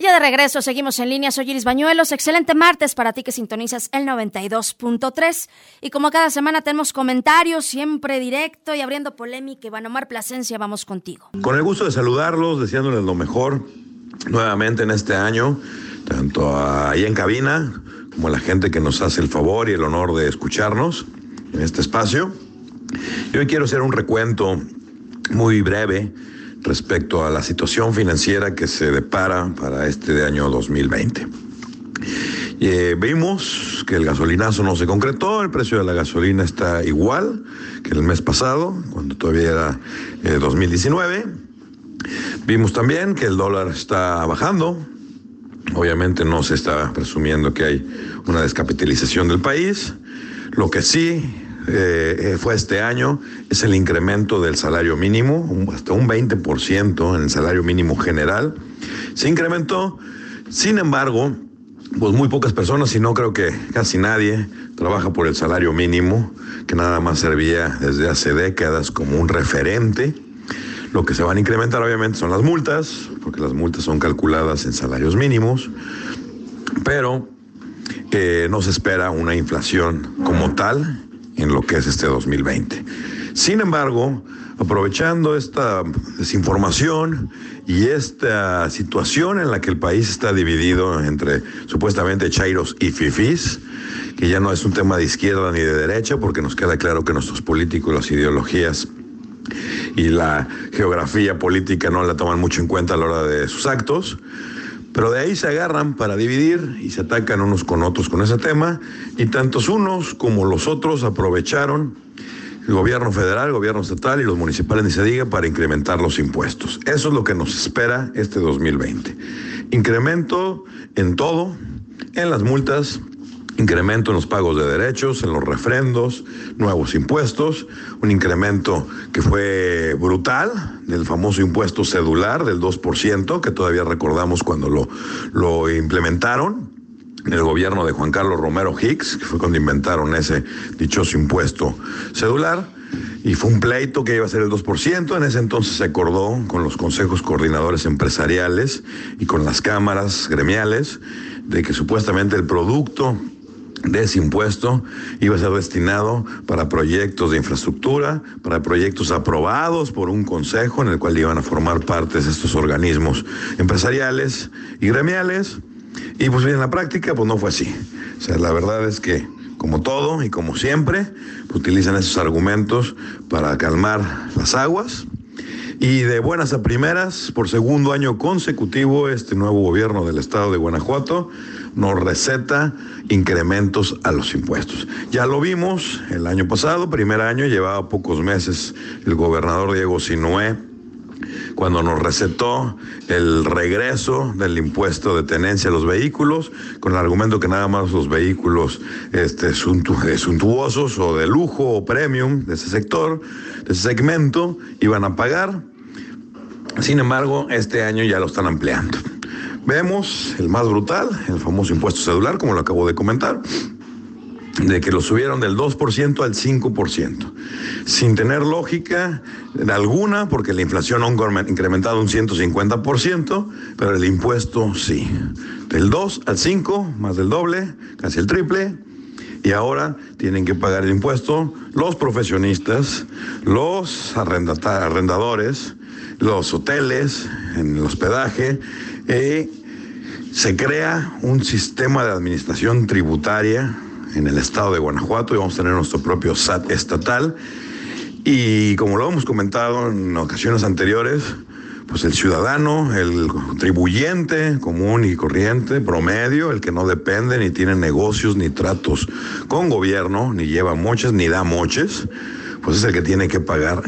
Ya de regreso, seguimos en línea. Soy Iris Bañuelos. Excelente martes para ti que sintonizas el 92.3. Y como cada semana tenemos comentarios, siempre directo y abriendo polémica. Iván Omar Plasencia, vamos contigo. Con el gusto de saludarlos, deseándoles lo mejor nuevamente en este año, tanto ahí en cabina como a la gente que nos hace el favor y el honor de escucharnos en este espacio. Y hoy quiero hacer un recuento muy breve respecto a la situación financiera que se depara para este año 2020. Eh, vimos que el gasolinazo no se concretó, el precio de la gasolina está igual que el mes pasado, cuando todavía era 2019. Eh, vimos también que el dólar está bajando. Obviamente no se está presumiendo que hay una descapitalización del país. Lo que sí eh, fue este año es el incremento del salario mínimo, hasta un 20% en el salario mínimo general. Se incrementó, sin embargo, pues muy pocas personas, y no creo que casi nadie, trabaja por el salario mínimo, que nada más servía desde hace décadas como un referente. Lo que se van a incrementar obviamente son las multas, porque las multas son calculadas en salarios mínimos, pero eh, no se espera una inflación como tal en lo que es este 2020. Sin embargo, aprovechando esta desinformación y esta situación en la que el país está dividido entre supuestamente chairos y fifís, que ya no es un tema de izquierda ni de derecha, porque nos queda claro que nuestros políticos, las ideologías y la geografía política no la toman mucho en cuenta a la hora de sus actos, pero de ahí se agarran para dividir y se atacan unos con otros con ese tema. Y tantos unos como los otros aprovecharon el gobierno federal, el gobierno estatal y los municipales, ni se diga, para incrementar los impuestos. Eso es lo que nos espera este 2020. Incremento en todo, en las multas, incremento en los pagos de derechos, en los refrendos, nuevos impuestos, un incremento que fue brutal del famoso impuesto cedular del 2%, que todavía recordamos cuando lo, lo implementaron en el gobierno de Juan Carlos Romero Hicks, que fue cuando inventaron ese dichoso impuesto cedular. Y fue un pleito que iba a ser el 2%. En ese entonces se acordó con los consejos coordinadores empresariales y con las cámaras gremiales de que supuestamente el producto de ese impuesto iba a ser destinado para proyectos de infraestructura, para proyectos aprobados por un consejo en el cual iban a formar partes estos organismos empresariales y gremiales. Y pues bien, en la práctica pues no fue así. O sea, la verdad es que como todo y como siempre, utilizan esos argumentos para calmar las aguas. Y de buenas a primeras, por segundo año consecutivo, este nuevo gobierno del estado de Guanajuato nos receta incrementos a los impuestos. Ya lo vimos el año pasado, primer año, llevaba pocos meses el gobernador Diego Sinué cuando nos recetó el regreso del impuesto de tenencia a los vehículos, con el argumento que nada más los vehículos este, suntuosos o de lujo o premium de ese sector, de ese segmento, iban a pagar. Sin embargo, este año ya lo están ampliando. Vemos el más brutal, el famoso impuesto cedular, como lo acabo de comentar, de que lo subieron del 2% al 5%, sin tener lógica alguna, porque la inflación ha incrementado un 150%, pero el impuesto sí. Del 2 al 5, más del doble, casi el triple, y ahora tienen que pagar el impuesto los profesionistas, los arrendadores, los hoteles, en el hospedaje, se crea un sistema de administración tributaria en el estado de Guanajuato y vamos a tener nuestro propio SAT estatal. Y como lo hemos comentado en ocasiones anteriores, pues el ciudadano, el contribuyente común y corriente, promedio, el que no depende ni tiene negocios ni tratos con gobierno, ni lleva moches ni da moches, pues es el que tiene que pagar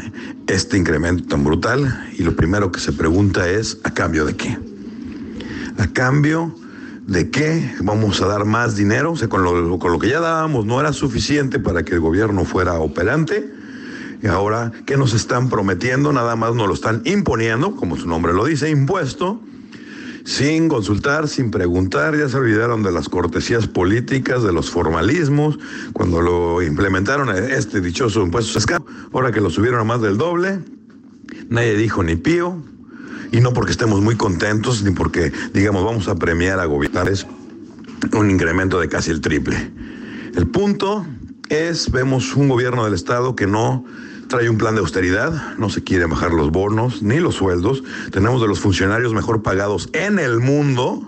este incremento tan brutal. Y lo primero que se pregunta es, ¿a cambio de qué? a cambio de qué vamos a dar más dinero, o sea, con lo, con lo que ya dábamos no era suficiente para que el gobierno fuera operante. Y ahora, ¿qué nos están prometiendo? Nada más nos lo están imponiendo, como su nombre lo dice, impuesto, sin consultar, sin preguntar. Ya se olvidaron de las cortesías políticas, de los formalismos, cuando lo implementaron este dichoso impuesto Ahora que lo subieron a más del doble, nadie dijo ni pío, y no porque estemos muy contentos ni porque digamos vamos a premiar a gobernadores un incremento de casi el triple. El punto es, vemos un gobierno del Estado que no trae un plan de austeridad, no se quiere bajar los bonos ni los sueldos. Tenemos de los funcionarios mejor pagados en el mundo,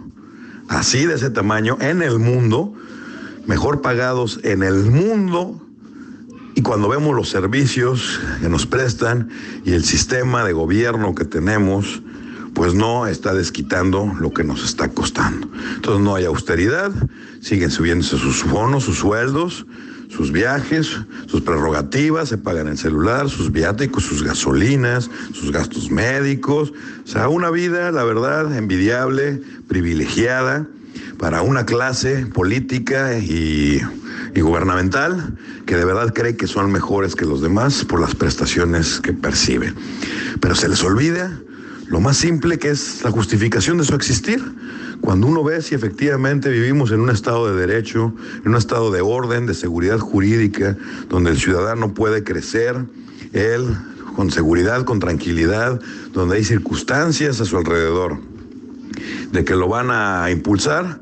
así de ese tamaño, en el mundo, mejor pagados en el mundo. Y cuando vemos los servicios que nos prestan y el sistema de gobierno que tenemos, pues no está desquitando lo que nos está costando. Entonces no hay austeridad, siguen subiéndose sus bonos, sus sueldos, sus viajes, sus prerrogativas, se pagan el celular, sus viáticos, sus gasolinas, sus gastos médicos. O sea, una vida, la verdad, envidiable, privilegiada para una clase política y, y, gubernamental que de verdad cree que son mejores que los demás por las prestaciones que perciben. Pero se les olvida lo más simple que es la justificación de su existir. Cuando uno ve si efectivamente vivimos en un estado de derecho, en un estado de orden, de seguridad jurídica, donde el ciudadano puede crecer, él con seguridad, con tranquilidad, donde hay circunstancias a su alrededor de que lo van a impulsar,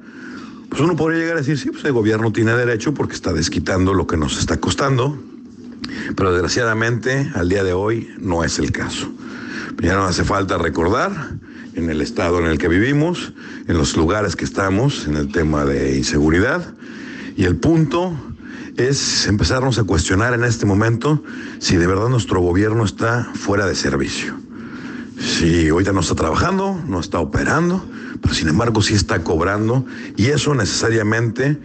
pues uno podría llegar a decir, sí, pues el gobierno tiene derecho porque está desquitando lo que nos está costando, pero desgraciadamente al día de hoy no es el caso. Ya no hace falta recordar en el estado en el que vivimos, en los lugares que estamos, en el tema de inseguridad. Y el punto es empezarnos a cuestionar en este momento si de verdad nuestro gobierno está fuera de servicio. Si ahorita no está trabajando, no está operando, pero sin embargo sí está cobrando y eso necesariamente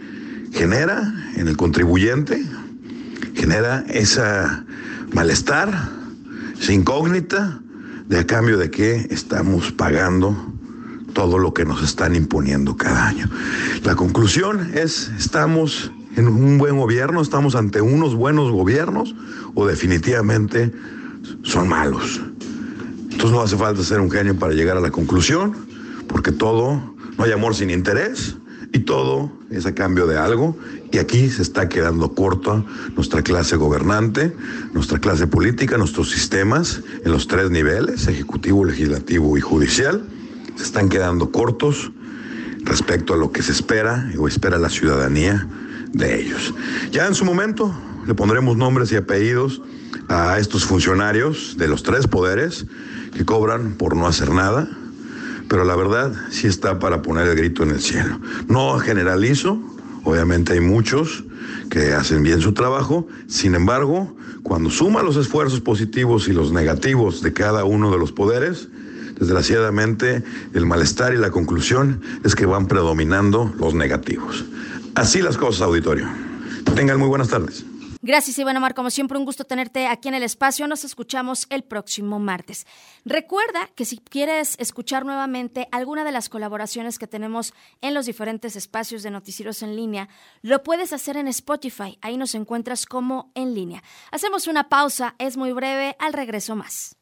genera en el contribuyente, genera esa malestar, esa incógnita, de a cambio de que estamos pagando todo lo que nos están imponiendo cada año. La conclusión es, estamos en un buen gobierno, estamos ante unos buenos gobiernos o definitivamente son malos. Entonces no hace falta ser un genio para llegar a la conclusión, porque todo, no hay amor sin interés y todo es a cambio de algo. Y aquí se está quedando corta nuestra clase gobernante, nuestra clase política, nuestros sistemas en los tres niveles, ejecutivo, legislativo y judicial, se están quedando cortos respecto a lo que se espera o espera la ciudadanía de ellos. Ya en su momento le pondremos nombres y apellidos a estos funcionarios de los tres poderes que cobran por no hacer nada, pero la verdad sí está para poner el grito en el cielo. No generalizo, obviamente hay muchos que hacen bien su trabajo, sin embargo, cuando suma los esfuerzos positivos y los negativos de cada uno de los poderes, desgraciadamente el malestar y la conclusión es que van predominando los negativos. Así las cosas, auditorio. Tengan muy buenas tardes. Gracias, Iván Omar. Como siempre, un gusto tenerte aquí en el espacio. Nos escuchamos el próximo martes. Recuerda que si quieres escuchar nuevamente alguna de las colaboraciones que tenemos en los diferentes espacios de noticieros en línea, lo puedes hacer en Spotify. Ahí nos encuentras como en línea. Hacemos una pausa, es muy breve, al regreso más.